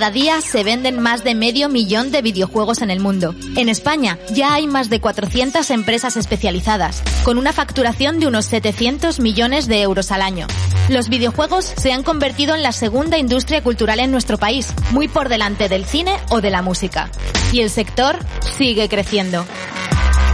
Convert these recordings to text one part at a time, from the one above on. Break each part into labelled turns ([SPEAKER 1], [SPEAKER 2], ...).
[SPEAKER 1] Cada día se venden más de medio millón de videojuegos en el mundo. En España ya hay más de 400 empresas especializadas, con una facturación de unos 700 millones de euros al año. Los videojuegos se han convertido en la segunda industria cultural en nuestro país, muy por delante del cine o de la música. Y el sector sigue creciendo.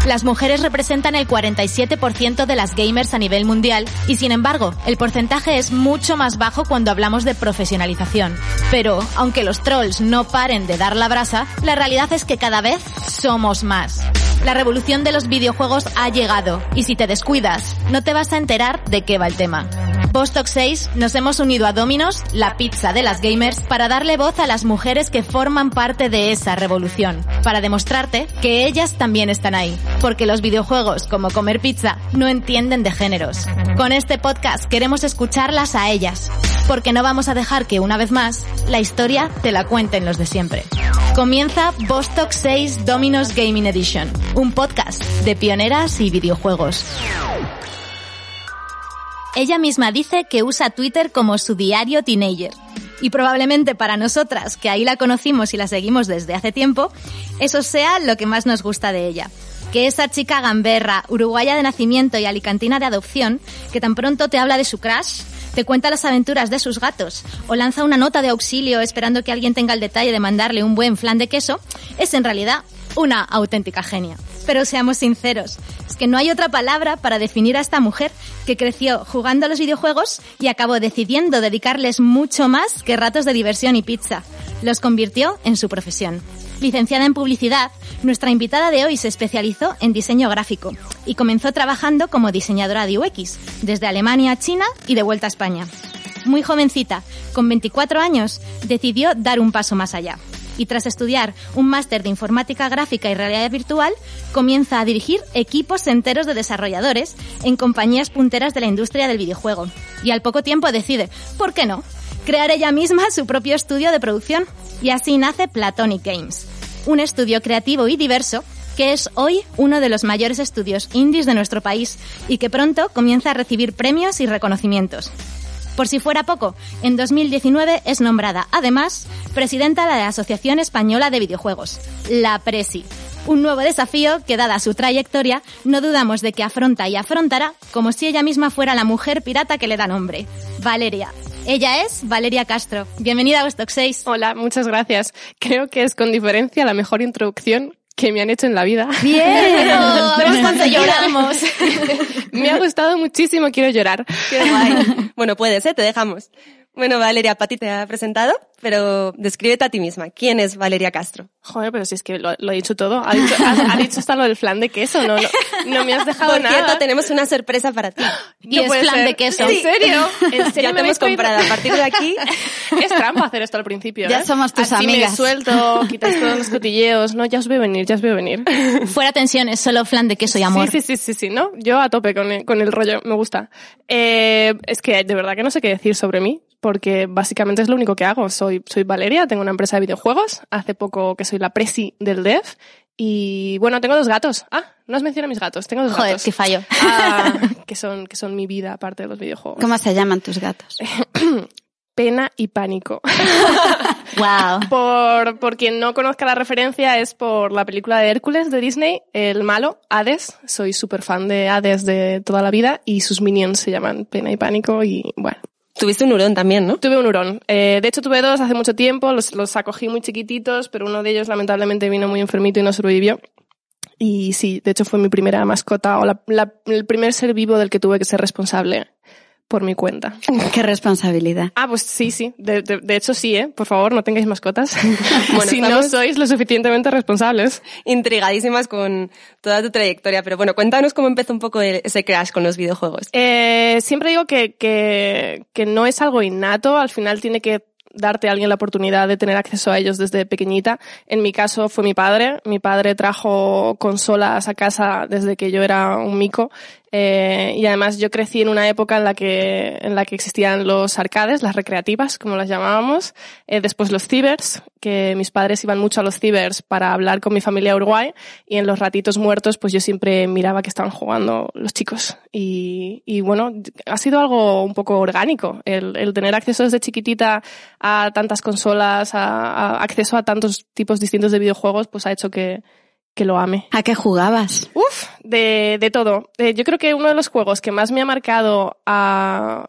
[SPEAKER 1] Las mujeres representan el 47% de las gamers a nivel mundial y sin embargo, el porcentaje es mucho más bajo cuando hablamos de profesionalización. Pero, aunque los trolls no paren de dar la brasa, la realidad es que cada vez somos más. La revolución de los videojuegos ha llegado y si te descuidas, no te vas a enterar de qué va el tema. Vostok 6 nos hemos unido a Dominos, la pizza de las gamers, para darle voz a las mujeres que forman parte de esa revolución, para demostrarte que ellas también están ahí, porque los videojuegos, como comer pizza, no entienden de géneros. Con este podcast queremos escucharlas a ellas, porque no vamos a dejar que una vez más la historia te la cuenten los de siempre. Comienza Vostok 6 Dominos Gaming Edition, un podcast de pioneras y videojuegos. Ella misma dice que usa Twitter como su diario teenager. Y probablemente para nosotras, que ahí la conocimos y la seguimos desde hace tiempo, eso sea lo que más nos gusta de ella. Que esa chica gamberra, uruguaya de nacimiento y alicantina de adopción, que tan pronto te habla de su crush, te cuenta las aventuras de sus gatos o lanza una nota de auxilio esperando que alguien tenga el detalle de mandarle un buen flan de queso, es en realidad una auténtica genia. Pero seamos sinceros, es que no hay otra palabra para definir a esta mujer que creció jugando a los videojuegos y acabó decidiendo dedicarles mucho más que ratos de diversión y pizza. Los convirtió en su profesión. Licenciada en publicidad, nuestra invitada de hoy se especializó en diseño gráfico y comenzó trabajando como diseñadora de UX, desde Alemania China y de vuelta a España. Muy jovencita, con 24 años, decidió dar un paso más allá y tras estudiar un máster de informática gráfica y realidad virtual, comienza a dirigir equipos enteros de desarrolladores en compañías punteras de la industria del videojuego. Y al poco tiempo decide, ¿por qué no?, crear ella misma su propio estudio de producción. Y así nace Platonic Games, un estudio creativo y diverso que es hoy uno de los mayores estudios indies de nuestro país y que pronto comienza a recibir premios y reconocimientos. Por si fuera poco, en 2019 es nombrada, además, presidenta de la Asociación Española de Videojuegos, la Presi. Un nuevo desafío que, dada su trayectoria, no dudamos de que afronta y afrontará como si ella misma fuera la mujer pirata que le da nombre, Valeria. Ella es Valeria Castro. Bienvenida a Vostok 6.
[SPEAKER 2] Hola, muchas gracias. Creo que es con diferencia la mejor introducción que me han hecho en la vida.
[SPEAKER 1] Bien, ver cuánto lloramos.
[SPEAKER 2] me ha gustado muchísimo, quiero llorar.
[SPEAKER 3] Qué guay. Bueno, puedes, ¿eh? Te dejamos. Bueno, Valeria, Pati te ha presentado, pero descríbete a ti misma. ¿Quién es Valeria Castro?
[SPEAKER 2] Joder, pero si es que lo, lo he dicho todo. Ha dicho, ha, ha dicho hasta lo del flan de queso, no, no, no me has dejado
[SPEAKER 3] Por
[SPEAKER 2] nada.
[SPEAKER 3] cierto, tenemos una sorpresa para ti.
[SPEAKER 1] Y es
[SPEAKER 2] puede
[SPEAKER 1] flan
[SPEAKER 2] ser.
[SPEAKER 1] de queso.
[SPEAKER 2] ¿En serio? ¿En serio
[SPEAKER 3] Ya te hemos comprado. A partir de aquí,
[SPEAKER 2] Es trampa hacer esto al principio,
[SPEAKER 4] Ya
[SPEAKER 2] ¿eh?
[SPEAKER 4] somos tus
[SPEAKER 2] Así
[SPEAKER 4] amigas.
[SPEAKER 2] me suelto, quitas todos los cotilleos. No, ya os veo venir, ya os veo venir.
[SPEAKER 1] Fuera tensiones, solo flan de queso y amor.
[SPEAKER 2] Sí, sí, sí, sí, sí, ¿no? Yo a tope con el, con el rollo, me gusta. Eh, es que de verdad que no sé qué decir sobre mí, porque básicamente es lo único que hago. Soy, soy Valeria, tengo una empresa de videojuegos, hace poco que soy la presi del dev, y bueno, tengo dos gatos. Ah, no has mencionado mis gatos, tengo dos
[SPEAKER 1] Joder,
[SPEAKER 2] gatos.
[SPEAKER 1] qué fallo.
[SPEAKER 2] Ah, que son, que son mi vida aparte de los videojuegos.
[SPEAKER 4] ¿Cómo se llaman tus gatos?
[SPEAKER 2] Pena y pánico.
[SPEAKER 1] Wow.
[SPEAKER 2] Por, por quien no conozca la referencia, es por la película de Hércules de Disney, el malo, Hades. Soy súper fan de Hades de toda la vida y sus minions se llaman Pena y Pánico y bueno.
[SPEAKER 3] Tuviste un hurón también, ¿no?
[SPEAKER 2] Tuve un hurón. Eh, de hecho, tuve dos hace mucho tiempo, los, los acogí muy chiquititos, pero uno de ellos lamentablemente vino muy enfermito y no sobrevivió. Y sí, de hecho fue mi primera mascota o la- la- el primer ser vivo del que tuve que ser responsable por mi cuenta.
[SPEAKER 4] Qué responsabilidad.
[SPEAKER 2] Ah, pues sí, sí. De, de, de hecho, sí, ¿eh? Por favor, no tengáis mascotas. bueno, si no sois lo suficientemente responsables.
[SPEAKER 3] Intrigadísimas con toda tu trayectoria. Pero bueno, cuéntanos cómo empezó un poco ese crash con los videojuegos.
[SPEAKER 2] Eh, siempre digo que, que, que no es algo innato. Al final tiene que darte a alguien la oportunidad de tener acceso a ellos desde pequeñita. En mi caso fue mi padre. Mi padre trajo consolas a casa desde que yo era un mico eh, y además yo crecí en una época en la que, en la que existían los arcades, las recreativas, como las llamábamos, eh, después los cibers, que mis padres iban mucho a los cibers para hablar con mi familia Uruguay, y en los ratitos muertos pues yo siempre miraba que estaban jugando los chicos. Y, y bueno, ha sido algo un poco orgánico, el, tener acceso desde chiquitita a tantas consolas, a, a acceso a tantos tipos distintos de videojuegos, pues ha hecho que, que lo ame.
[SPEAKER 4] ¿A qué jugabas?
[SPEAKER 2] Uf, de, de todo. Eh, yo creo que uno de los juegos que más me ha marcado a,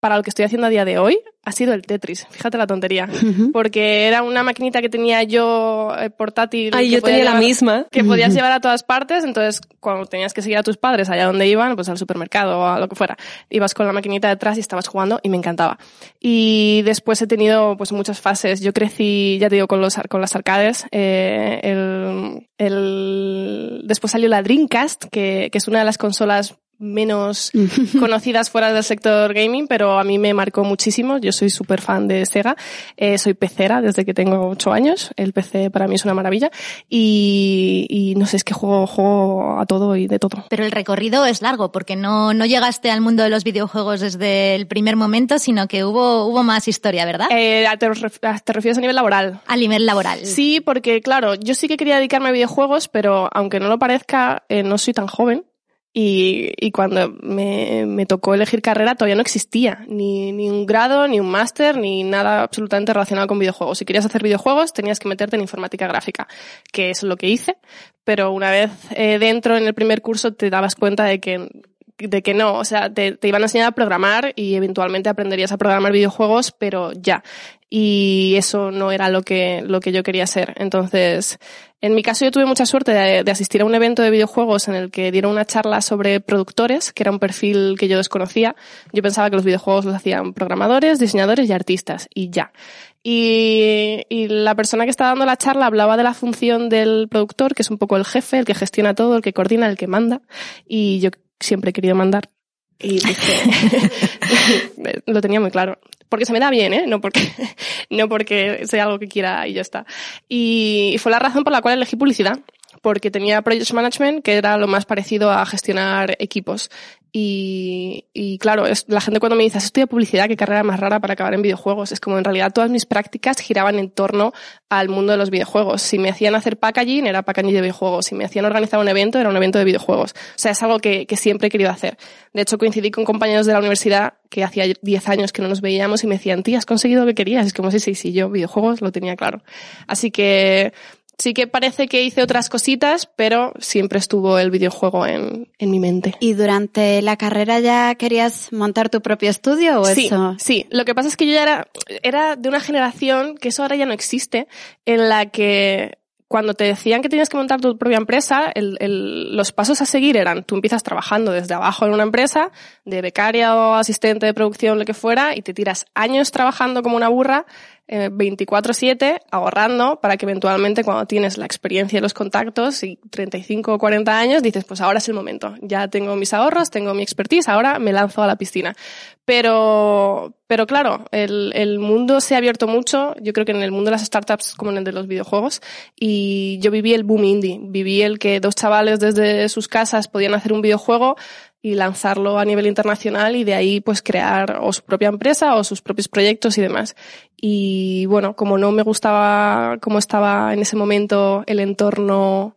[SPEAKER 2] para lo que estoy haciendo a día de hoy ha sido el Tetris. Fíjate la tontería. Porque era una maquinita que tenía yo eh, portátil.
[SPEAKER 3] Ay, yo tenía la misma.
[SPEAKER 2] Que podías llevar a todas partes. Entonces, cuando tenías que seguir a tus padres allá donde iban, pues al supermercado o a lo que fuera, ibas con la maquinita detrás y estabas jugando y me encantaba. Y después he tenido pues muchas fases. Yo crecí, ya te digo, con los con las arcades. Eh, el, el, después salió la Dreamcast, que, que es una de las consolas menos conocidas fuera del sector gaming, pero a mí me marcó muchísimo. Yo soy súper fan de Sega. Eh, soy pecera desde que tengo ocho años. El PC para mí es una maravilla. Y, y, no sé, es que juego, juego a todo y de todo.
[SPEAKER 1] Pero el recorrido es largo, porque no, no llegaste al mundo de los videojuegos desde el primer momento, sino que hubo, hubo más historia, ¿verdad?
[SPEAKER 2] Eh, te, te refieres a nivel laboral.
[SPEAKER 1] A nivel laboral.
[SPEAKER 2] Sí, porque claro, yo sí que quería dedicarme a videojuegos, pero aunque no lo parezca, eh, no soy tan joven. Y, y cuando me, tocó elegir carrera todavía no existía ni, ni un grado, ni un máster, ni nada absolutamente relacionado con videojuegos. Si querías hacer videojuegos tenías que meterte en informática gráfica, que es lo que hice, pero una vez eh, dentro en el primer curso te dabas cuenta de que de que no, o sea, te, iban a enseñar a programar y eventualmente aprenderías a programar videojuegos, pero ya. Y eso no era lo que, lo que yo quería ser. Entonces, en mi caso yo tuve mucha suerte de, de, asistir a un evento de videojuegos en el que dieron una charla sobre productores, que era un perfil que yo desconocía. Yo pensaba que los videojuegos los hacían programadores, diseñadores y artistas, y ya. Y, y, la persona que estaba dando la charla hablaba de la función del productor, que es un poco el jefe, el que gestiona todo, el que coordina, el que manda. Y yo siempre he querido mandar. Y dije, lo tenía muy claro porque se me da bien, ¿eh? No porque, no porque sea algo que quiera y ya está. Y fue la razón por la cual elegí publicidad, porque tenía Project Management, que era lo más parecido a gestionar equipos. Y, y claro, es, la gente cuando me dice, estudia publicidad, qué carrera más rara para acabar en videojuegos. Es como en realidad todas mis prácticas giraban en torno al mundo de los videojuegos. Si me hacían hacer packaging, era packaging de videojuegos. Si me hacían organizar un evento, era un evento de videojuegos. O sea, es algo que, que siempre he querido hacer. De hecho, coincidí con compañeros de la universidad que hacía 10 años que no nos veíamos y me decían, tía, has conseguido lo que querías. Es como, sí, sí, sí, yo videojuegos lo tenía claro. Así que, sí que parece que hice otras cositas, pero siempre estuvo el videojuego en, en, mi mente.
[SPEAKER 4] ¿Y durante la carrera ya querías montar tu propio estudio o
[SPEAKER 2] sí,
[SPEAKER 4] eso?
[SPEAKER 2] Sí, lo que pasa es que yo ya era, era de una generación, que eso ahora ya no existe, en la que cuando te decían que tenías que montar tu propia empresa, el, el, los pasos a seguir eran, tú empiezas trabajando desde abajo en una empresa, de becaria o asistente de producción, lo que fuera, y te tiras años trabajando como una burra, eh, 24/7, ahorrando, para que eventualmente cuando tienes la experiencia y los contactos, y 35 o 40 años, dices, pues ahora es el momento. Ya tengo mis ahorros, tengo mi expertise, ahora me lanzo a la piscina. Pero, pero claro, el, el, mundo se ha abierto mucho, yo creo que en el mundo de las startups como en el de los videojuegos, y yo viví el boom indie, viví el que dos chavales desde sus casas podían hacer un videojuego y lanzarlo a nivel internacional y de ahí pues crear o su propia empresa o sus propios proyectos y demás. Y bueno, como no me gustaba cómo estaba en ese momento el entorno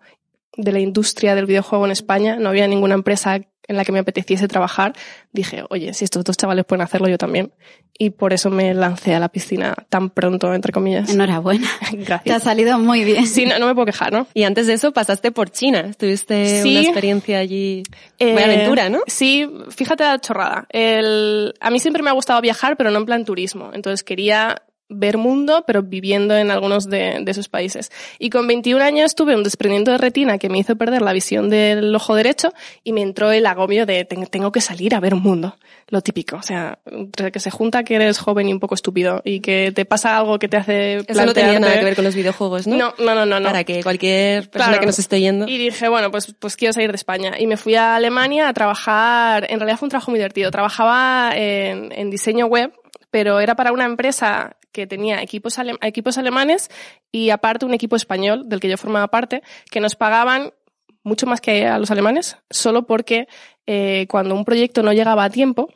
[SPEAKER 2] de la industria del videojuego en España, no había ninguna empresa en la que me apeteciese trabajar, dije, oye, si estos dos chavales pueden hacerlo, yo también. Y por eso me lancé a la piscina tan pronto, entre comillas.
[SPEAKER 4] Enhorabuena.
[SPEAKER 2] Gracias.
[SPEAKER 4] Te ha salido muy bien.
[SPEAKER 2] Sí, no, no me puedo quejar, ¿no?
[SPEAKER 3] Y antes de eso pasaste por China. Tuviste
[SPEAKER 2] sí,
[SPEAKER 3] una experiencia allí.
[SPEAKER 2] Eh,
[SPEAKER 3] Buena aventura, ¿no?
[SPEAKER 2] Sí, fíjate la chorrada. El, a mí siempre me ha gustado viajar, pero no en plan turismo. Entonces quería ver mundo, pero viviendo en algunos de, de esos países. Y con 21 años tuve un desprendimiento de retina que me hizo perder la visión del ojo derecho y me entró el agobio de tengo que salir a ver un mundo. Lo típico. O sea, que se junta que eres joven y un poco estúpido y que te pasa algo que te hace
[SPEAKER 3] Eso no tenía nada que ver con los videojuegos, ¿no?
[SPEAKER 2] No, no, no, no.
[SPEAKER 3] Para que cualquier persona que nos esté yendo.
[SPEAKER 2] Y dije, bueno, pues, pues quiero salir de España. Y me fui a Alemania a trabajar, en realidad fue un trabajo muy divertido. Trabajaba en, en diseño web pero era para una empresa que tenía equipos, equipos alemanes y aparte un equipo español del que yo formaba parte, que nos pagaban mucho más que a los alemanes, solo porque eh, cuando un proyecto no llegaba a tiempo,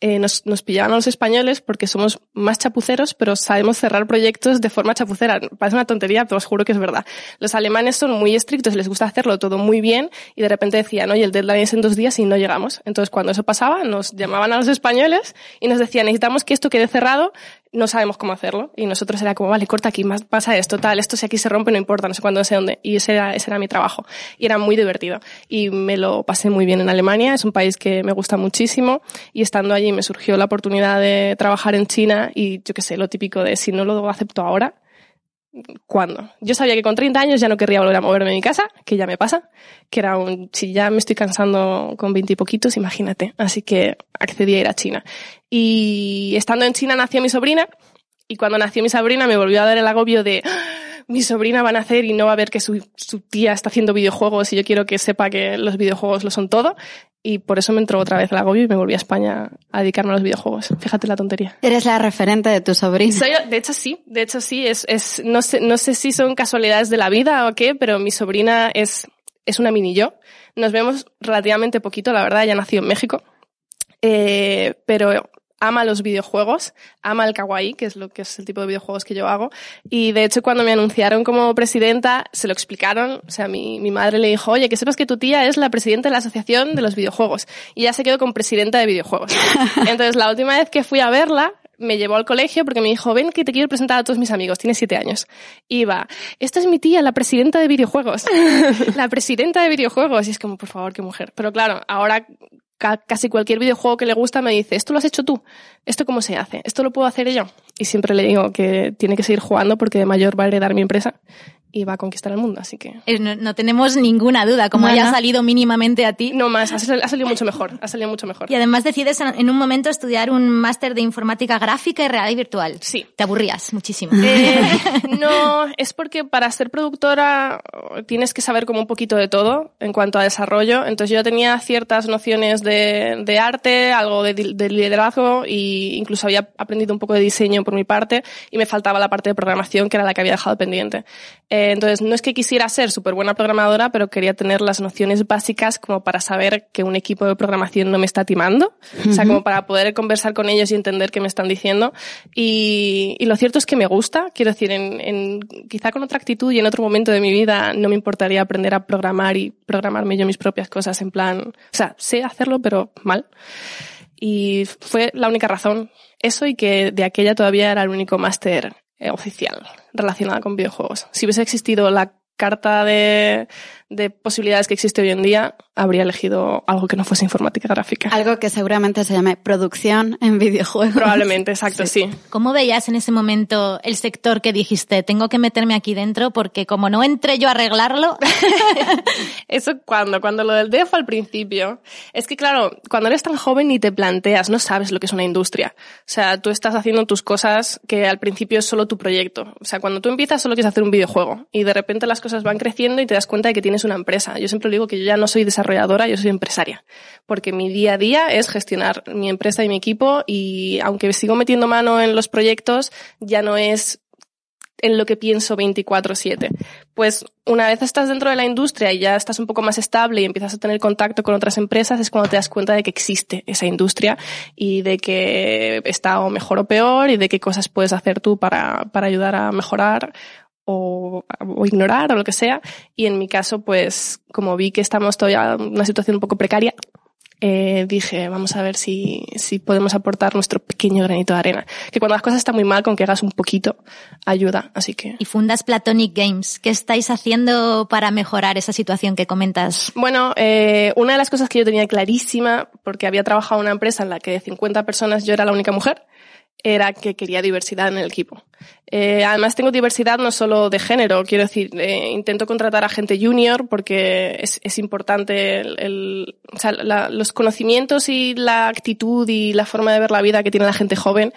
[SPEAKER 2] eh, nos, nos, pillaban a los españoles porque somos más chapuceros, pero sabemos cerrar proyectos de forma chapucera. Parece una tontería, pero os juro que es verdad. Los alemanes son muy estrictos, les gusta hacerlo todo muy bien y de repente decían, oye, el deadline es en dos días y no llegamos. Entonces, cuando eso pasaba, nos llamaban a los españoles y nos decían, necesitamos que esto quede cerrado no sabemos cómo hacerlo. Y nosotros era como, vale, corta aquí, pasa esto, tal, esto si aquí se rompe no importa, no sé cuándo, no sé dónde. Y ese era, ese era mi trabajo. Y era muy divertido. Y me lo pasé muy bien en Alemania, es un país que me gusta muchísimo. Y estando allí me surgió la oportunidad de trabajar en China y yo qué sé, lo típico de si no lo acepto ahora, ¿Cuándo? Yo sabía que con 30 años ya no querría volver a moverme de mi casa, que ya me pasa, que era un, si ya me estoy cansando con 20 y poquitos, imagínate. Así que accedí a ir a China. Y estando en China nació mi sobrina, y cuando nació mi sobrina me volvió a dar el agobio de, ¡Ah! mi sobrina va a nacer y no va a ver que su, su tía está haciendo videojuegos y yo quiero que sepa que los videojuegos lo son todo y por eso me entró otra vez el agobio y me volví a España a dedicarme a los videojuegos. Fíjate la tontería.
[SPEAKER 4] Eres la referente de tu sobrina.
[SPEAKER 2] Soy, de hecho sí, de hecho sí, es, es, no sé, no sé si son casualidades de la vida o qué, pero mi sobrina es, es una mini yo. Nos vemos relativamente poquito, la verdad, ella nació en México. Eh, pero ama los videojuegos, ama el kawaii, que es lo que es el tipo de videojuegos que yo hago. Y de hecho, cuando me anunciaron como presidenta, se lo explicaron. O sea, mi, mi madre le dijo, oye, que sepas que tu tía es la presidenta de la asociación de los videojuegos. Y ya se quedó con presidenta de videojuegos. Entonces, la última vez que fui a verla, me llevó al colegio porque me dijo, ven que te quiero presentar a todos mis amigos, tiene siete años. Y iba, esta es mi tía, la presidenta de videojuegos. la presidenta de videojuegos. Y es como, por favor, qué mujer. Pero claro, ahora casi cualquier videojuego que le gusta me dice, ¿esto lo has hecho tú? ¿Esto cómo se hace? ¿Esto lo puedo hacer yo? Y siempre le digo que tiene que seguir jugando porque de mayor va a heredar mi empresa y va a conquistar el mundo, así que...
[SPEAKER 1] Eh, no, no tenemos ninguna duda, como haya salido mínimamente a ti.
[SPEAKER 2] No más, ha salido, mucho mejor, ha salido mucho mejor.
[SPEAKER 1] Y además decides en un momento estudiar un máster de informática gráfica y realidad virtual.
[SPEAKER 2] Sí.
[SPEAKER 1] Te aburrías muchísimo.
[SPEAKER 2] Eh, no, es porque para ser productora tienes que saber como un poquito de todo en cuanto a desarrollo, entonces yo tenía ciertas nociones de, de arte, algo de, de liderazgo e incluso había aprendido un poco de diseño por mi parte y me faltaba la parte de programación que era la que había dejado pendiente. Eh, entonces, no es que quisiera ser súper buena programadora, pero quería tener las nociones básicas como para saber que un equipo de programación no me está timando. O sea, como para poder conversar con ellos y entender qué me están diciendo. Y, y lo cierto es que me gusta. Quiero decir, en, en, quizá con otra actitud y en otro momento de mi vida no me importaría aprender a programar y programarme yo mis propias cosas en plan, o sea, sé hacerlo, pero mal. Y fue la única razón. Eso y que de aquella todavía era el único máster eh, oficial relacionada con videojuegos. Si hubiese existido la carta de, de posibilidades que existe hoy en día, habría elegido algo que no fuese informática gráfica.
[SPEAKER 4] Algo que seguramente se llame producción en videojuegos.
[SPEAKER 2] Probablemente, exacto, sí. sí.
[SPEAKER 1] ¿Cómo veías en ese momento el sector que dijiste, tengo que meterme aquí dentro porque como no entré yo a arreglarlo?
[SPEAKER 2] Eso cuando, cuando lo del DEF al principio. Es que claro, cuando eres tan joven ni te planteas, no sabes lo que es una industria. O sea, tú estás haciendo tus cosas que al principio es solo tu proyecto. O sea, cuando tú empiezas solo quieres hacer un videojuego y de repente las cosas van creciendo y te das cuenta de que tienes una empresa. Yo siempre digo que yo ya no soy desarrolladora, yo soy empresaria, porque mi día a día es gestionar mi empresa y mi equipo y aunque sigo metiendo mano en los proyectos, ya no es en lo que pienso 24/7. Pues una vez estás dentro de la industria y ya estás un poco más estable y empiezas a tener contacto con otras empresas, es cuando te das cuenta de que existe esa industria y de que está o mejor o peor y de qué cosas puedes hacer tú para, para ayudar a mejorar o, o, ignorar o lo que sea. Y en mi caso, pues como vi que estamos todavía en una situación un poco precaria, eh, dije, vamos a ver si, si podemos aportar nuestro pequeño granito de arena. Que cuando las cosas están muy mal, con que hagas un poquito, ayuda. Así que.
[SPEAKER 1] Y fundas Platonic Games. ¿Qué estáis haciendo para mejorar esa situación que comentas?
[SPEAKER 2] Bueno, eh, una de las cosas que yo tenía clarísima, porque había trabajado en una empresa en la que de 50 personas yo era la única mujer, era que quería diversidad en el equipo. Eh, además tengo diversidad no solo de género, quiero decir, eh, intento contratar a gente junior porque es, importante el, o sea, los conocimientos y la actitud y la forma de ver la vida que tiene la gente joven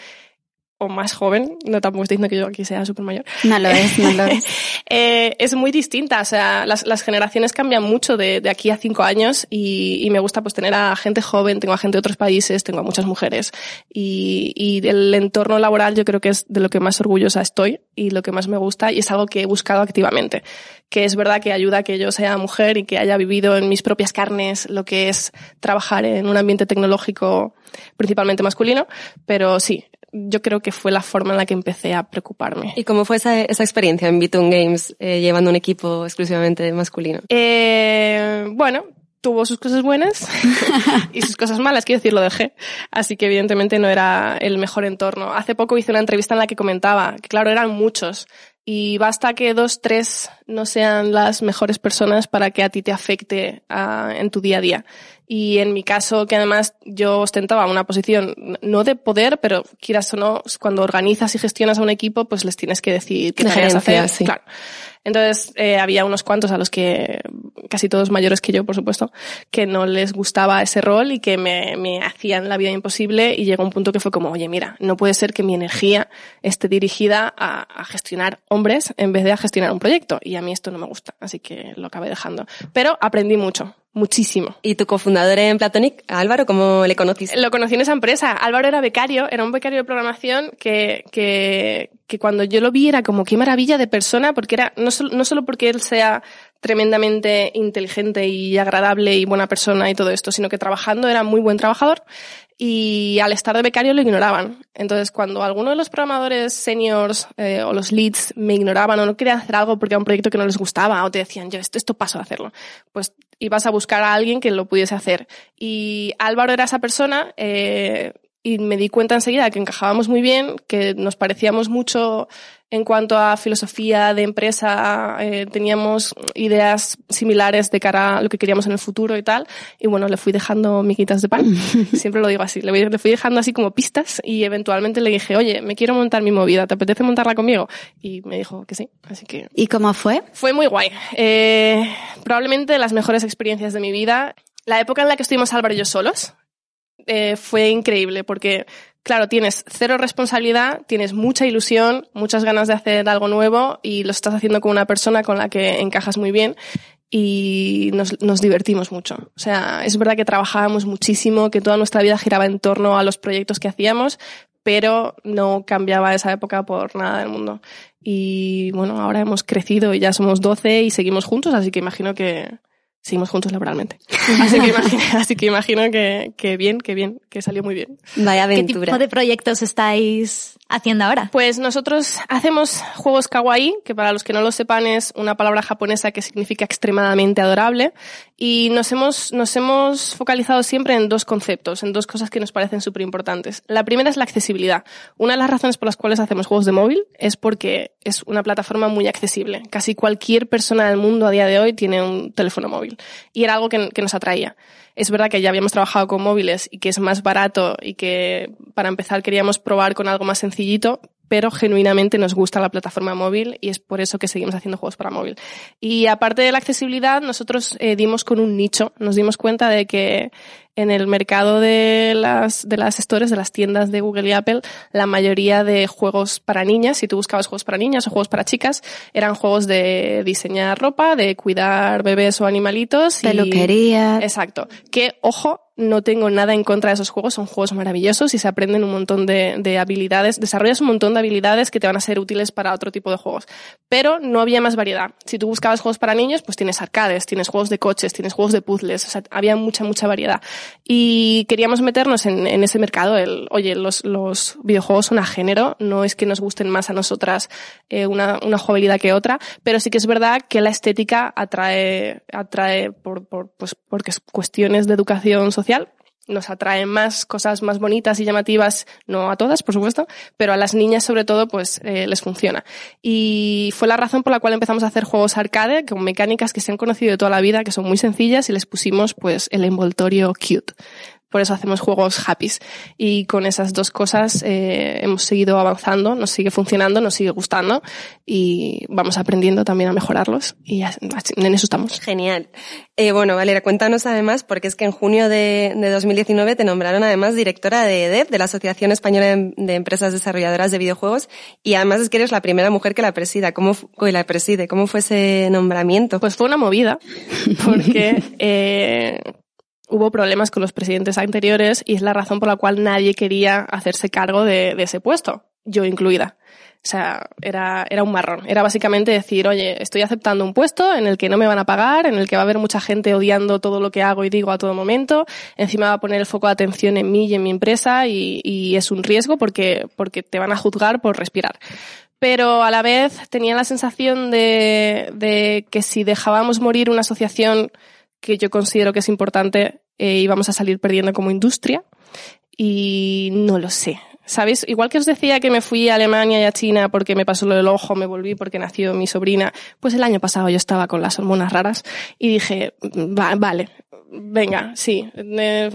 [SPEAKER 2] o más joven, no tampoco estoy diciendo que yo aquí sea súper mayor.
[SPEAKER 4] No lo es, no lo es.
[SPEAKER 2] eh, es muy distinta, o sea, las, las generaciones cambian mucho de, de aquí a cinco años y, y, me gusta pues tener a gente joven, tengo a gente de otros países, tengo a muchas mujeres y, y el entorno laboral yo creo que es de lo que más orgullosa estoy y lo que más me gusta y es algo que he buscado activamente, que es verdad que ayuda a que yo sea mujer y que haya vivido en mis propias carnes lo que es trabajar en un ambiente tecnológico principalmente masculino, pero sí, yo creo que fue la forma en la que empecé a preocuparme.
[SPEAKER 3] ¿Y cómo fue esa, esa experiencia en Betun Games eh, llevando un equipo exclusivamente masculino?
[SPEAKER 2] Eh, bueno, tuvo sus cosas buenas y sus cosas malas, quiero decir, lo dejé. Así que evidentemente no era el mejor entorno. Hace poco hice una entrevista en la que comentaba que, claro, eran muchos y basta que dos, tres no sean las mejores personas para que a ti te afecte uh, en tu día a día. Y en mi caso, que además yo ostentaba una posición no de poder, pero quieras o no, cuando organizas y gestionas a un equipo, pues les tienes que decir qué tareas hacer.
[SPEAKER 3] Sí.
[SPEAKER 2] Claro. Entonces, eh, había unos cuantos a los que, casi todos mayores que yo, por supuesto, que no les gustaba ese rol y que me, me hacían la vida imposible y llegó un punto que fue como, oye, mira, no puede ser que mi energía esté dirigida a, a gestionar hombres en vez de a gestionar un proyecto. Y a mí esto no me gusta, así que lo acabé dejando. Pero aprendí mucho. Muchísimo.
[SPEAKER 3] ¿Y tu cofundador en Platonic, Álvaro, cómo le conociste?
[SPEAKER 2] Lo conocí en esa empresa. Álvaro era becario, era un becario de programación que, que, que cuando yo lo vi era como qué maravilla de persona, porque era, no, solo, no solo porque él sea tremendamente inteligente y agradable y buena persona y todo esto, sino que trabajando era muy buen trabajador y al estar de becario lo ignoraban. Entonces, cuando alguno de los programadores seniors eh, o los leads me ignoraban o no querían hacer algo porque era un proyecto que no les gustaba o te decían, yo esto, esto paso de hacerlo, pues ibas a buscar a alguien que lo pudiese hacer. Y Álvaro era esa persona eh, y me di cuenta enseguida que encajábamos muy bien, que nos parecíamos mucho en cuanto a filosofía de empresa, eh, teníamos ideas similares de cara a lo que queríamos en el futuro y tal. Y bueno, le fui dejando miquitas de pan. Siempre lo digo así. Le, fui dejando así como pistas y eventualmente le dije, oye, me quiero montar mi movida, ¿te apetece montarla conmigo? Y me dijo que sí. Así que.
[SPEAKER 4] ¿Y cómo fue?
[SPEAKER 2] Fue muy guay. Eh, probablemente las mejores experiencias de mi vida. La época en la que estuvimos Álvaro y yo solos, eh, fue increíble porque, claro, tienes cero responsabilidad, tienes mucha ilusión, muchas ganas de hacer algo nuevo y lo estás haciendo con una persona con la que encajas muy bien y nos, nos divertimos mucho. O sea, es verdad que trabajábamos muchísimo, que toda nuestra vida giraba en torno a los proyectos que hacíamos, pero no cambiaba esa época por nada del mundo. Y bueno, ahora hemos crecido y ya somos 12 y seguimos juntos, así que imagino que, seguimos juntos laboralmente. Así que imagino, así que, imagino que, que, bien, que bien, que salió muy bien.
[SPEAKER 3] Vaya aventura.
[SPEAKER 1] ¿Qué tipo de proyectos estáis haciendo ahora?
[SPEAKER 2] Pues nosotros hacemos juegos kawaii, que para los que no lo sepan es una palabra japonesa que significa extremadamente adorable, y nos hemos, nos hemos focalizado siempre en dos conceptos, en dos cosas que nos parecen súper importantes. La primera es la accesibilidad. Una de las razones por las cuales hacemos juegos de móvil es porque es una plataforma muy accesible. Casi cualquier persona del mundo a día de hoy tiene un teléfono móvil. Y era algo que, que nos atraía. Es verdad que ya habíamos trabajado con móviles y que es más barato y que para empezar queríamos probar con algo más sencillito, pero genuinamente nos gusta la plataforma móvil y es por eso que seguimos haciendo juegos para móvil. Y aparte de la accesibilidad, nosotros eh, dimos con un nicho. Nos dimos cuenta de que en el mercado de las, de las stores, de las tiendas de Google y Apple, la mayoría de juegos para niñas, si tú buscabas juegos para niñas o juegos para chicas, eran juegos de diseñar ropa, de cuidar bebés o animalitos.
[SPEAKER 4] Peluquería.
[SPEAKER 2] Y... Exacto. Que, ojo, no tengo nada en contra de esos juegos, son juegos maravillosos y se aprenden un montón de, de, habilidades, desarrollas un montón de habilidades que te van a ser útiles para otro tipo de juegos. Pero no había más variedad. Si tú buscabas juegos para niños, pues tienes arcades, tienes juegos de coches, tienes juegos de puzzles, o sea, había mucha, mucha variedad. Y queríamos meternos en, ese mercado, el, oye, los, los videojuegos son a género, no es que nos gusten más a nosotras eh, una, una jugabilidad que otra, pero sí que es verdad que la estética atrae, atrae por, por, pues, porque es cuestiones de educación social, nos atraen más cosas más bonitas y llamativas, no a todas, por supuesto, pero a las niñas sobre todo, pues eh, les funciona. Y fue la razón por la cual empezamos a hacer juegos arcade con mecánicas que se han conocido de toda la vida, que son muy sencillas y les pusimos pues el envoltorio cute. Por eso hacemos juegos happy. Y con esas dos cosas eh, hemos seguido avanzando, nos sigue funcionando, nos sigue gustando y vamos aprendiendo también a mejorarlos y en eso estamos.
[SPEAKER 3] Genial. Eh, bueno, Valera, cuéntanos además, porque es que en junio de, de 2019 te nombraron además directora de EDEP, de la Asociación Española de Empresas Desarrolladoras de Videojuegos, y además es que eres la primera mujer que la presida. ¿Cómo, la preside? ¿Cómo fue ese nombramiento?
[SPEAKER 2] Pues fue una movida, porque eh, hubo problemas con los presidentes anteriores y es la razón por la cual nadie quería hacerse cargo de, ese puesto, yo incluida. O sea, era, era un marrón. Era básicamente decir, oye, estoy aceptando un puesto en el que no me van a pagar, en el que va a haber mucha gente odiando todo lo que hago y digo a todo momento. Encima va a poner el foco de atención en mí y en mi empresa y, y es un riesgo porque, porque te van a juzgar por respirar pero a la vez tenía la sensación de, de, que si dejábamos morir una asociación que yo considero que es importante, eh, íbamos a salir perdiendo como industria. Y no lo sé. ¿Sabéis? Igual que os decía que me fui a Alemania y a China porque me pasó lo del ojo, me volví porque nació mi sobrina, pues el año pasado yo estaba con las hormonas raras y dije, vale, venga, sí, eh,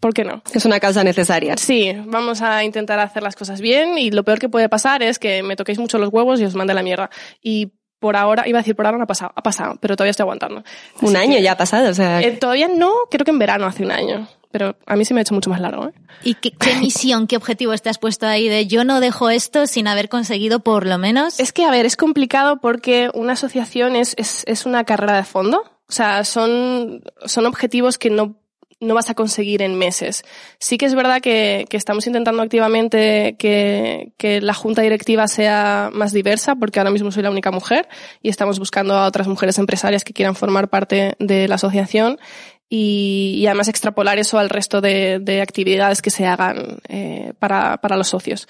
[SPEAKER 2] ¿por qué no?
[SPEAKER 3] Es una causa necesaria.
[SPEAKER 2] Sí, vamos a intentar hacer las cosas bien y lo peor que puede pasar es que me toquéis mucho los huevos y os mande la mierda. Y por ahora, iba a decir por ahora no ha pasado, ha pasado, pero todavía estoy aguantando.
[SPEAKER 3] un año ya ha pasado, o sea.
[SPEAKER 2] Eh, todavía no, creo que en verano hace un año. Pero a mí se me ha hecho mucho más largo. ¿eh?
[SPEAKER 1] ¿Y qué, misión, qué objetivo te has puesto ahí de yo no dejo esto sin haber conseguido por lo menos?
[SPEAKER 2] Es que, a ver, es complicado porque una asociación es, es, es una carrera de fondo. O sea, son, son objetivos que no no vas a conseguir en meses. Sí que es verdad que, que estamos intentando activamente que, que, la junta directiva sea más diversa, porque ahora mismo soy la única mujer y estamos buscando a otras mujeres empresarias que quieran formar parte de la asociación y, y además extrapolar eso al resto de, de actividades que se hagan eh, para, para los socios.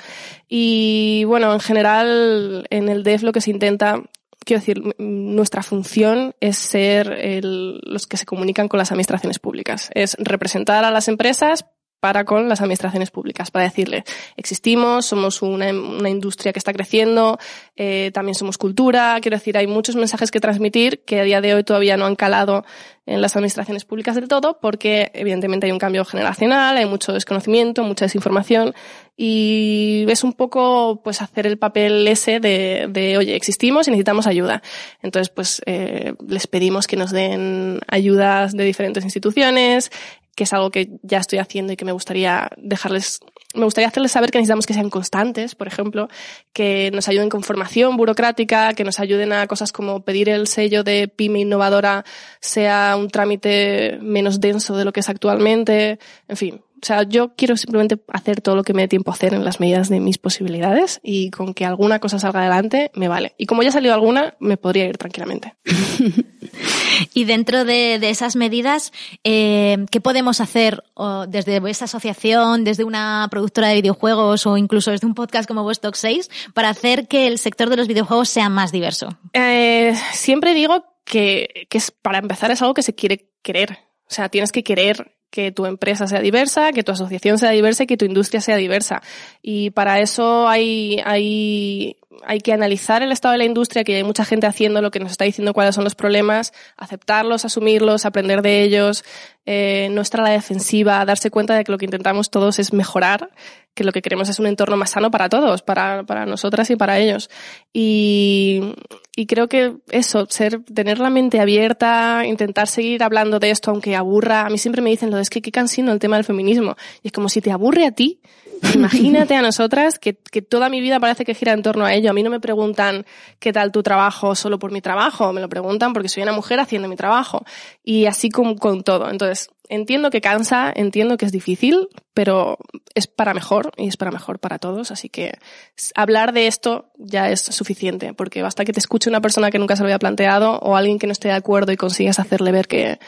[SPEAKER 2] Y bueno, en general en el DEF lo que se intenta quiero decir, nuestra función es ser los que se comunican con las administraciones públicas. Es representar a las empresas para con las administraciones públicas, para decirle, existimos, somos una, una industria que está creciendo, eh, también somos cultura, quiero decir, hay muchos mensajes que transmitir que a día de hoy todavía no han calado en las administraciones públicas del todo, porque evidentemente hay un cambio generacional, hay mucho desconocimiento, mucha desinformación, y es un poco pues hacer el papel ese de, de oye, existimos y necesitamos ayuda. Entonces, pues eh, les pedimos que nos den ayudas de diferentes instituciones, que es algo que ya estoy haciendo y que me gustaría dejarles, me gustaría hacerles saber que necesitamos que sean constantes, por ejemplo, que nos ayuden con formación burocrática, que nos ayuden a cosas como pedir el sello de pyme innovadora sea un trámite menos denso de lo que es actualmente, en fin, o sea, yo quiero simplemente hacer todo lo que me dé tiempo a hacer en las medidas de mis posibilidades y con que alguna cosa salga adelante me vale. Y como ya ha salido alguna, me podría ir tranquilamente.
[SPEAKER 1] y dentro de, esas medidas, eh, ¿qué podemos hacer desde esa asociación, desde una productora de videojuegos o incluso desde un podcast como Vostok 6 para hacer que el sector de los videojuegos sea más diverso?
[SPEAKER 2] Eh, siempre digo que, que es, para empezar es algo que se quiere querer. O sea, tienes que querer que tu empresa sea diversa, que tu asociación sea diversa y que tu industria sea diversa. Y para eso hay, hay, hay que analizar el estado de la industria, que hay mucha gente haciendo lo que nos está diciendo cuáles son los problemas, aceptarlos, asumirlos, aprender de ellos, eh, no estar a la defensiva, darse cuenta de que lo que intentamos todos es mejorar, que lo que queremos es un entorno más sano para todos, para, para nosotras y para ellos. Y, y creo que eso, ser, tener la mente abierta, intentar seguir hablando de esto aunque aburra. A mí siempre me dicen lo de es que qué cansino el tema del feminismo. Y es como si te aburre a ti, imagínate a nosotras que, que toda mi vida parece que gira en torno a ello. A mí no me preguntan qué tal tu trabajo solo por mi trabajo, me lo preguntan porque soy una mujer haciendo mi trabajo. Y así con, con todo. Entonces, entiendo que cansa, entiendo que es difícil, pero es para mejor y es para mejor para todos. Así que hablar de esto ya es suficiente, porque basta que te escuche una persona que nunca se lo había planteado o alguien que no esté de acuerdo y consigas hacerle ver que,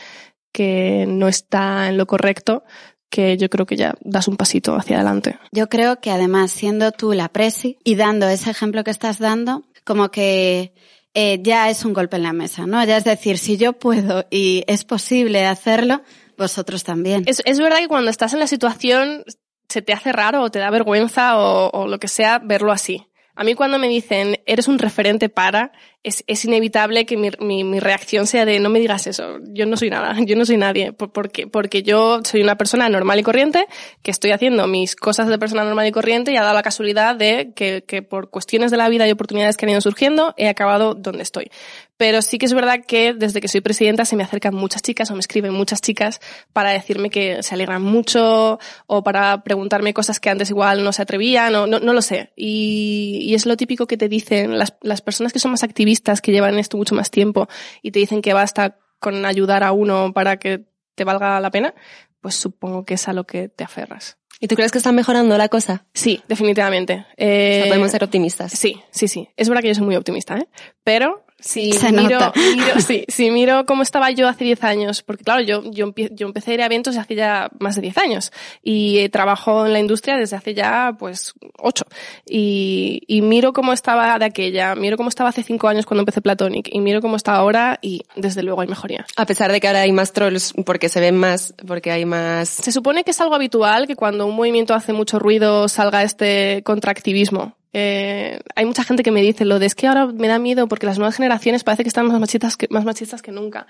[SPEAKER 2] que no está en lo correcto, que yo creo que ya das un pasito hacia adelante.
[SPEAKER 4] Yo creo que además, siendo tú la presi y dando ese ejemplo que estás dando, como que eh, ya es un golpe en la mesa, ¿no? Ya es decir, si yo puedo y es posible hacerlo, vosotros también.
[SPEAKER 2] Es, es verdad que cuando estás en la situación se te hace raro o te da vergüenza o, o lo que sea verlo así. A mí cuando me dicen, eres un referente para, es, es inevitable que mi, mi, mi, reacción sea de, no me digas eso, yo no soy nada, yo no soy nadie, porque, porque yo soy una persona normal y corriente, que estoy haciendo mis cosas de persona normal y corriente y ha dado la casualidad de que, que por cuestiones de la vida y oportunidades que han ido surgiendo, he acabado donde estoy. Pero sí que es verdad que desde que soy presidenta se me acercan muchas chicas o me escriben muchas chicas para decirme que se alegran mucho o para preguntarme cosas que antes igual no se atrevían o no, no lo sé. Y, y, es lo típico que te dicen las, las personas que son más activistas, que llevan esto mucho más tiempo y te dicen que basta con ayudar a uno para que te valga la pena, pues supongo que es a lo que te aferras.
[SPEAKER 3] ¿Y tú crees que está mejorando la cosa?
[SPEAKER 2] Sí, definitivamente.
[SPEAKER 3] Eh, o sea, podemos ser optimistas.
[SPEAKER 2] Sí, sí, sí. Es verdad que yo soy muy optimista, ¿eh? Pero si miro, miro, sí, si miro cómo estaba yo hace 10 años, porque claro, yo, yo, yo empecé a ir a eventos hace ya más de 10 años y eh, trabajo en la industria desde hace ya pues 8 y, y miro cómo estaba de aquella, miro cómo estaba hace 5 años cuando empecé Platonic y miro cómo está ahora y desde luego hay mejoría.
[SPEAKER 3] A pesar de que ahora hay más trolls porque se ven más, porque hay más...
[SPEAKER 2] Se supone que es algo habitual que cuando un movimiento hace mucho ruido salga este contraactivismo eh, hay mucha gente que me dice lo de es que ahora me da miedo porque las nuevas generaciones parece que están más machistas que, más machistas que nunca.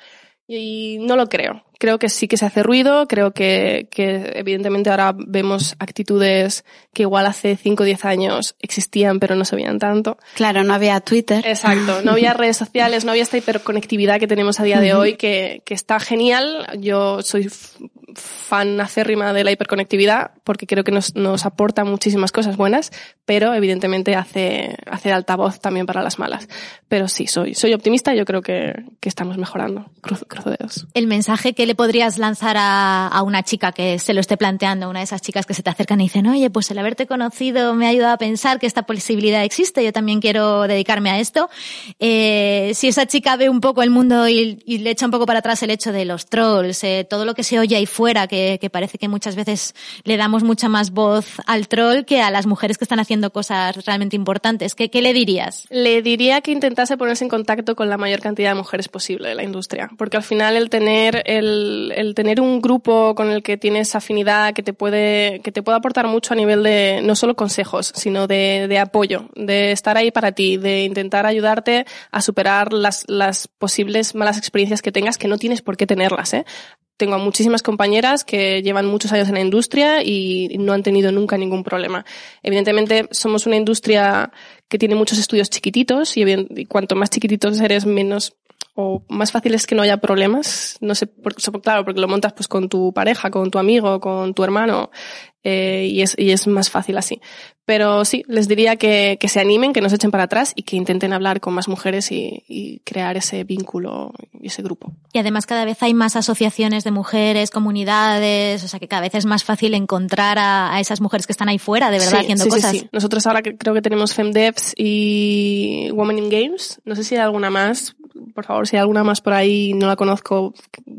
[SPEAKER 2] Y no lo creo. Creo que sí que se hace ruido, creo que, que evidentemente ahora vemos actitudes que igual hace 5 o 10 años existían pero no se veían tanto.
[SPEAKER 4] Claro, no había Twitter.
[SPEAKER 2] Exacto, no había redes sociales, no había esta hiperconectividad que tenemos a día de hoy que, que está genial. Yo soy fan acérrima de la hiperconectividad porque creo que nos, nos aporta muchísimas cosas buenas, pero evidentemente hace, hace altavoz también para las malas. Pero sí, soy, soy optimista y yo creo que, que estamos mejorando. Cruzo, cruzo dedos.
[SPEAKER 1] El mensaje que le podrías lanzar a, a, una chica que se lo esté planteando, una de esas chicas que se te acercan y dicen, oye, pues el haberte conocido me ha ayudado a pensar que esta posibilidad existe, yo también quiero dedicarme a esto. Eh, si esa chica ve un poco el mundo y, y, le echa un poco para atrás el hecho de los trolls, eh, todo lo que se oye ahí fuera, que, que parece que muchas veces le damos mucha más voz al troll que a las mujeres que están haciendo cosas realmente importantes, ¿qué, le dirías?
[SPEAKER 2] Le diría que intentase ponerse en contacto con la mayor cantidad de mujeres posible de la industria, porque al final el tener el, tener un grupo con el que tienes afinidad que te puede que te puede aportar mucho a nivel de no solo consejos sino de, de apoyo de estar ahí para ti de intentar ayudarte a superar las, las posibles malas experiencias que tengas que no tienes por qué tenerlas ¿eh? Tengo muchísimas compañeras que llevan muchos años en la industria y no han tenido nunca ningún problema. Evidentemente somos una industria que tiene muchos estudios chiquititos y cuanto más chiquititos eres menos o más fácil es que no haya problemas. No sé, porque, claro, porque lo montas pues con tu pareja, con tu amigo, con tu hermano, eh, y, es, y es más fácil así. Pero sí, les diría que, que se animen, que no se echen para atrás y que intenten hablar con más mujeres y, y crear ese vínculo y ese grupo.
[SPEAKER 1] Y además cada vez hay más asociaciones de mujeres, comunidades, o sea que cada vez es más fácil encontrar a, a esas mujeres que están ahí fuera, de verdad,
[SPEAKER 2] sí,
[SPEAKER 1] haciendo
[SPEAKER 2] sí,
[SPEAKER 1] cosas.
[SPEAKER 2] Sí, sí. Nosotros ahora que creo que tenemos FemDevs y Women in Games. No sé si hay alguna más. Por favor, si hay alguna más por ahí no la conozco,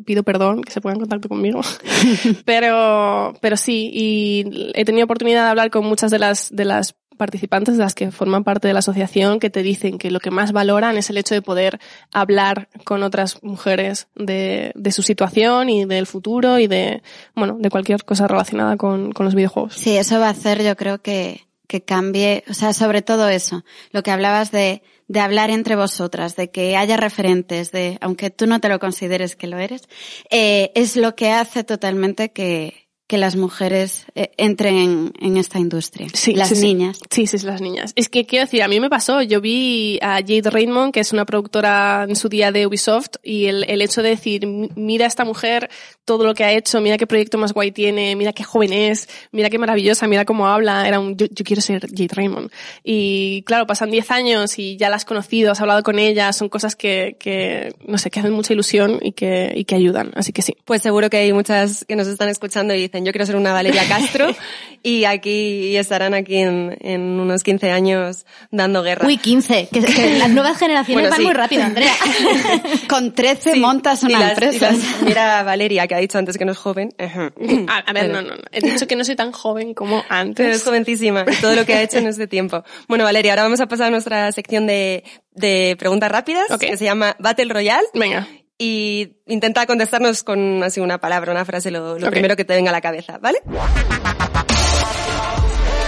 [SPEAKER 2] pido perdón, que se pongan en contacto conmigo. pero, pero sí, y he tenido oportunidad de hablar con muchas de las, de las participantes de las que forman parte de la asociación que te dicen que lo que más valoran es el hecho de poder hablar con otras mujeres de, de su situación y del futuro y de, bueno, de cualquier cosa relacionada con, con los videojuegos.
[SPEAKER 4] Sí, eso va a hacer yo creo que, que cambie, o sea, sobre todo eso, lo que hablabas de, de hablar entre vosotras, de que haya referentes, de, aunque tú no te lo consideres que lo eres, eh, es lo que hace totalmente que, que las mujeres eh, entren en, en, esta industria.
[SPEAKER 2] Sí,
[SPEAKER 4] las
[SPEAKER 2] sí,
[SPEAKER 4] niñas.
[SPEAKER 2] Sí. sí, sí, las niñas. Es que quiero decir, a mí me pasó, yo vi a Jade Raymond, que es una productora en su día de Ubisoft, y el, el hecho de decir, mira esta mujer, todo lo que ha hecho, mira qué proyecto más guay tiene, mira qué joven es, mira qué maravillosa, mira cómo habla, era un, yo, yo quiero ser Jade Raymond. Y claro, pasan 10 años y ya la has conocido, has hablado con ella, son cosas que, que no sé, que hacen mucha ilusión y que, y que ayudan, así que sí.
[SPEAKER 3] Pues seguro que hay muchas que nos están escuchando y dicen, yo quiero ser una Valeria Castro y aquí y estarán aquí en, en, unos 15 años dando guerra.
[SPEAKER 1] Uy, 15, que, que las nuevas generaciones bueno, van sí. muy rápido, Andrea.
[SPEAKER 4] Con 13 sí. montas una
[SPEAKER 3] las,
[SPEAKER 4] empresa.
[SPEAKER 3] Las, mira Valeria, que ha dicho antes que no es joven.
[SPEAKER 2] a, a, ver, no, no, no. He dicho que no soy tan joven como antes.
[SPEAKER 3] Pero es jovencísima, todo lo que ha hecho en este tiempo. Bueno, Valeria, ahora vamos a pasar a nuestra sección de, de preguntas rápidas,
[SPEAKER 2] okay.
[SPEAKER 3] que se llama Battle Royale.
[SPEAKER 2] Venga
[SPEAKER 3] y intenta contestarnos con así una palabra, una frase, lo, lo okay. primero que te venga a la cabeza, ¿vale?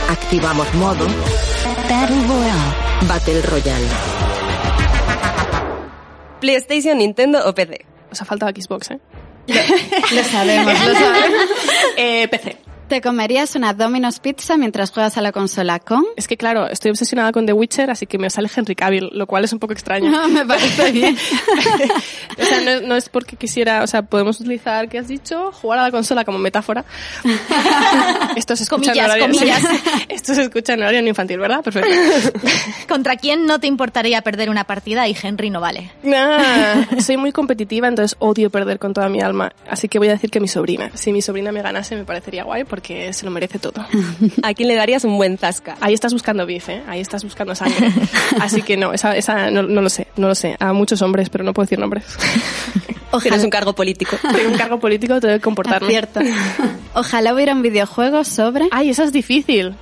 [SPEAKER 5] Activamos modo Battle Royale.
[SPEAKER 6] Battle Royale.
[SPEAKER 3] PlayStation, Nintendo o PC.
[SPEAKER 2] Os ha faltado Xbox, ¿eh?
[SPEAKER 4] Lo sabemos, lo sabemos.
[SPEAKER 2] eh PC.
[SPEAKER 4] ¿Te comerías una Domino's Pizza mientras juegas a la consola con?
[SPEAKER 2] Es que claro, estoy obsesionada con The Witcher, así que me sale Henry Cavill, lo cual es un poco extraño.
[SPEAKER 4] No, me parece bien.
[SPEAKER 2] o sea, no, no, es porque quisiera, o sea, podemos utilizar, ¿qué has dicho? Jugar a la consola como metáfora. Esto se escucha
[SPEAKER 1] comillas,
[SPEAKER 2] en horario. Esto se escucha en horario infantil, ¿verdad? Perfecto.
[SPEAKER 1] ¿Contra quién no te importaría perder una partida y Henry no vale?
[SPEAKER 2] Nah, soy muy competitiva, entonces odio perder con toda mi alma. Así que voy a decir que mi sobrina. Si mi sobrina me ganase me parecería guay porque se lo merece todo.
[SPEAKER 3] ¿A quién le darías un buen zasca?
[SPEAKER 2] Ahí estás buscando beef, ¿eh? Ahí estás buscando sangre. Así que no, esa, esa no, no lo sé, no lo sé. A muchos hombres, pero no puedo decir nombres.
[SPEAKER 3] Tienes un cargo político.
[SPEAKER 2] Tengo un cargo político, tengo que comportarme.
[SPEAKER 4] Cierto. Ojalá hubiera un videojuego sobre...
[SPEAKER 2] Ay, eso es difícil.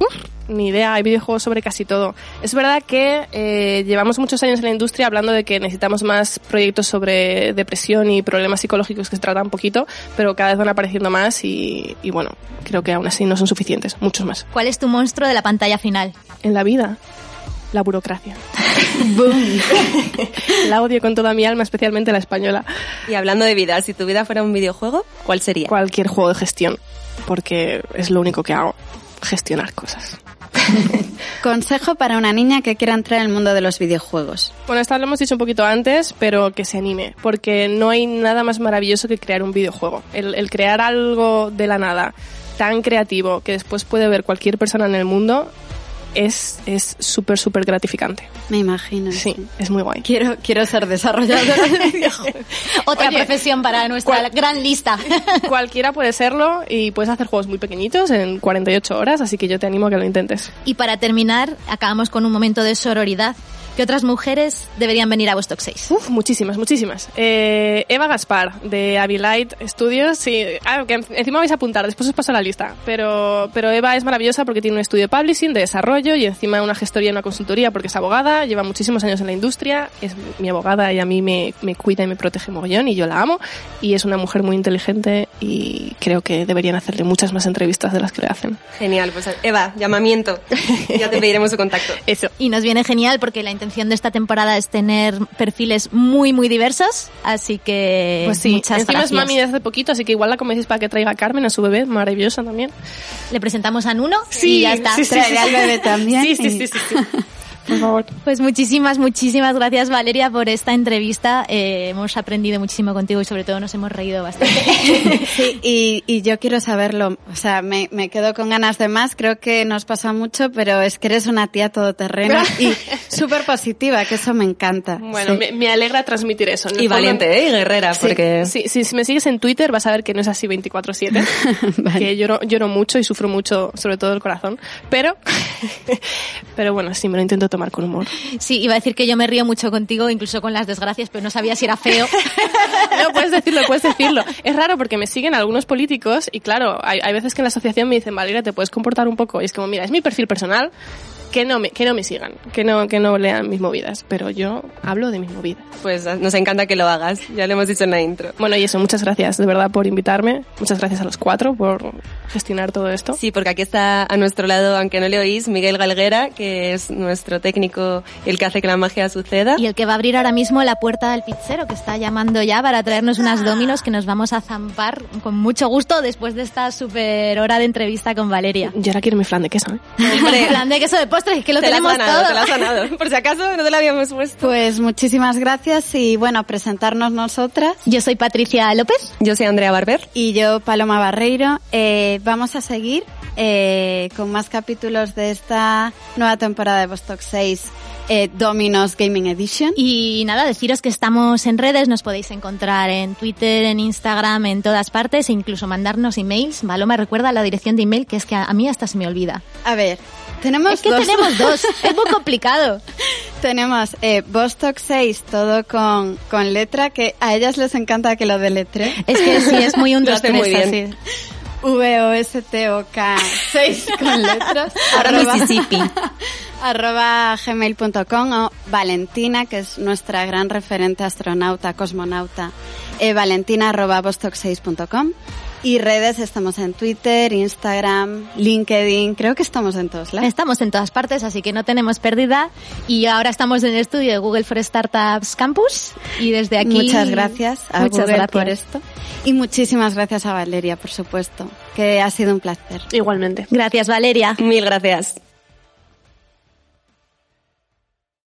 [SPEAKER 2] Uf, ni idea, hay videojuegos sobre casi todo. Es verdad que eh, llevamos muchos años en la industria hablando de que necesitamos más proyectos sobre depresión y problemas psicológicos que se tratan poquito, pero cada vez van apareciendo más y, y bueno, creo que aún así no son suficientes, muchos más.
[SPEAKER 1] ¿Cuál es tu monstruo de la pantalla final?
[SPEAKER 2] En la vida, la burocracia. la odio con toda mi alma, especialmente la española.
[SPEAKER 3] Y hablando de vida, si tu vida fuera un videojuego, ¿cuál sería?
[SPEAKER 2] Cualquier juego de gestión, porque es lo único que hago, gestionar cosas.
[SPEAKER 4] Consejo para una niña que quiera entrar en el mundo de los videojuegos.
[SPEAKER 2] Bueno, esto lo hemos dicho un poquito antes, pero que se anime, porque no hay nada más maravilloso que crear un videojuego. El, el crear algo de la nada, tan creativo, que después puede ver cualquier persona en el mundo, es es súper, súper gratificante.
[SPEAKER 4] Me imagino.
[SPEAKER 2] Sí, es muy guay.
[SPEAKER 4] Quiero, quiero ser desarrolladora.
[SPEAKER 1] Otra
[SPEAKER 2] Oye,
[SPEAKER 1] profesión para nuestra
[SPEAKER 2] ¿cuál-
[SPEAKER 1] gran lista.
[SPEAKER 2] Cualquiera puede serlo y puedes hacer juegos muy pequeñitos en 48 horas, así que yo te animo a que lo intentes.
[SPEAKER 1] y para terminar, acabamos con un momento de sororidad. ¿Qué otras mujeres deberían venir a Vostok 6?
[SPEAKER 2] Uf, muchísimas, muchísimas. Eh, Eva Gaspar, de Avilite Studios. Sí, ah, que en- encima vais a apuntar, después os paso la lista. Pero, pero Eva es maravillosa porque tiene un estudio de publishing, de desarrollo y encima una gestoría y una consultoría porque es abogada, lleva muchísimos años en la industria, es mi abogada y a mí me, me cuida y me protege mogollón y yo la amo. Y es una mujer muy inteligente y creo que deberían hacerle muchas más entrevistas de las que le hacen.
[SPEAKER 3] Genial, pues Eva, llamamiento. Ya te pediremos su contacto.
[SPEAKER 2] Eso.
[SPEAKER 1] Y nos viene genial porque la intención de esta temporada es tener perfiles muy, muy diversos. Así que
[SPEAKER 2] Pues sí,
[SPEAKER 1] muchas
[SPEAKER 2] encima
[SPEAKER 1] gracias.
[SPEAKER 2] es mami de hace poquito, así que igual la convencéis para que traiga a Carmen, a su bebé, maravillosa también.
[SPEAKER 1] Le presentamos a Nuno y ya está.
[SPEAKER 2] sí, sí, sí,
[SPEAKER 4] al
[SPEAKER 2] sí.
[SPEAKER 4] bebé también.
[SPEAKER 2] Sí, sí, sí, sí, sí. Por favor.
[SPEAKER 1] Pues muchísimas, muchísimas gracias Valeria por esta entrevista. Eh, hemos aprendido muchísimo contigo y sobre todo nos hemos reído bastante.
[SPEAKER 4] Sí, y, y yo quiero saberlo. O sea, me, me quedo con ganas de más. Creo que nos pasa mucho, pero es que eres una tía todoterreno y súper positiva, que eso me encanta.
[SPEAKER 2] Bueno,
[SPEAKER 4] Sí.
[SPEAKER 2] me, me alegra transmitir eso. ¿no?
[SPEAKER 3] Y valiente, ¿eh? Y guerrera, porque...
[SPEAKER 2] Sí, sí, si me sigues en Twitter vas a ver que no es así 24/7,
[SPEAKER 4] Vale.
[SPEAKER 2] que lloro, lloro mucho y sufro mucho, sobre todo el corazón, pero, pero bueno, sí, me lo intento tomar con humor.
[SPEAKER 1] Sí, iba a decir que yo me río mucho contigo, incluso con las desgracias, pero no sabía si era feo.
[SPEAKER 2] No, puedes decirlo, puedes decirlo. Es raro porque me siguen algunos políticos y claro, hay, hay veces que en la asociación me dicen, Valeria, te puedes comportar un poco. Y es como, mira, es mi perfil personal, que no me, que no me sigan, que no, que no lean mis movidas, pero yo hablo de mis movidas.
[SPEAKER 3] Pues nos encanta que lo hagas. Ya lo hemos dicho en la intro.
[SPEAKER 2] Bueno, y eso, muchas gracias de verdad por invitarme. Muchas gracias a los cuatro por gestionar todo esto.
[SPEAKER 3] Sí, porque aquí está a nuestro lado, aunque no le oís, Miguel Galguera, que es nuestro técnico y el que hace que la magia suceda.
[SPEAKER 1] Y el que va a abrir ahora mismo la puerta del pizzero, que está llamando ya para traernos unas dominos que nos vamos a zampar con mucho gusto después de esta super hora de entrevista con Valeria.
[SPEAKER 2] Yo ahora quiero mi flan de queso, ¿eh?
[SPEAKER 1] Hombre, plan de queso de es que lo
[SPEAKER 3] te la
[SPEAKER 1] tenemos
[SPEAKER 3] ganado,
[SPEAKER 1] todo.
[SPEAKER 3] te la has ganado. Por si acaso no te la habíamos puesto.
[SPEAKER 4] Pues muchísimas gracias y bueno, presentarnos nosotras.
[SPEAKER 1] Yo soy Patricia López.
[SPEAKER 3] Yo soy Andrea Barber.
[SPEAKER 4] Y yo, Paloma Barreiro, eh, vamos a seguir eh, con más capítulos de esta nueva temporada de Vostok 6 eh, Dominos Gaming Edition.
[SPEAKER 1] Y nada, deciros que estamos en redes, nos podéis encontrar en Twitter, en Instagram, en todas partes, e incluso mandarnos emails. Paloma, recuerda la dirección de email, que es que a, a mí hasta se me olvida.
[SPEAKER 4] A ver, tenemos
[SPEAKER 1] Es que
[SPEAKER 4] dos.
[SPEAKER 1] tenemos dos, es muy complicado.
[SPEAKER 4] tenemos eh, Vostok 6 todo con, con letra, que a ellas les encanta que lo deletre.
[SPEAKER 1] Es que sí, es muy un dos,
[SPEAKER 3] hace muy
[SPEAKER 1] tres,
[SPEAKER 3] bien.
[SPEAKER 1] así.
[SPEAKER 4] V-O-S-T-O-K 6 con letras. Arroba-
[SPEAKER 3] Mississippi.
[SPEAKER 4] arroba gmail.com o Valentina, que es nuestra gran referente astronauta, cosmonauta, eh, valentina arroba vostok6.com. Y redes estamos en Twitter, Instagram, LinkedIn, creo que estamos en todos lados.
[SPEAKER 1] Estamos en todas partes, así que no tenemos pérdida. Y ahora estamos en el estudio de Google for Startups Campus. Y desde aquí.
[SPEAKER 4] Muchas gracias a
[SPEAKER 1] Muchas
[SPEAKER 4] Google
[SPEAKER 1] gracias.
[SPEAKER 4] por esto. Y muchísimas gracias a Valeria, por supuesto, que ha sido un placer.
[SPEAKER 2] Igualmente.
[SPEAKER 1] Gracias, Valeria.
[SPEAKER 3] Mil gracias.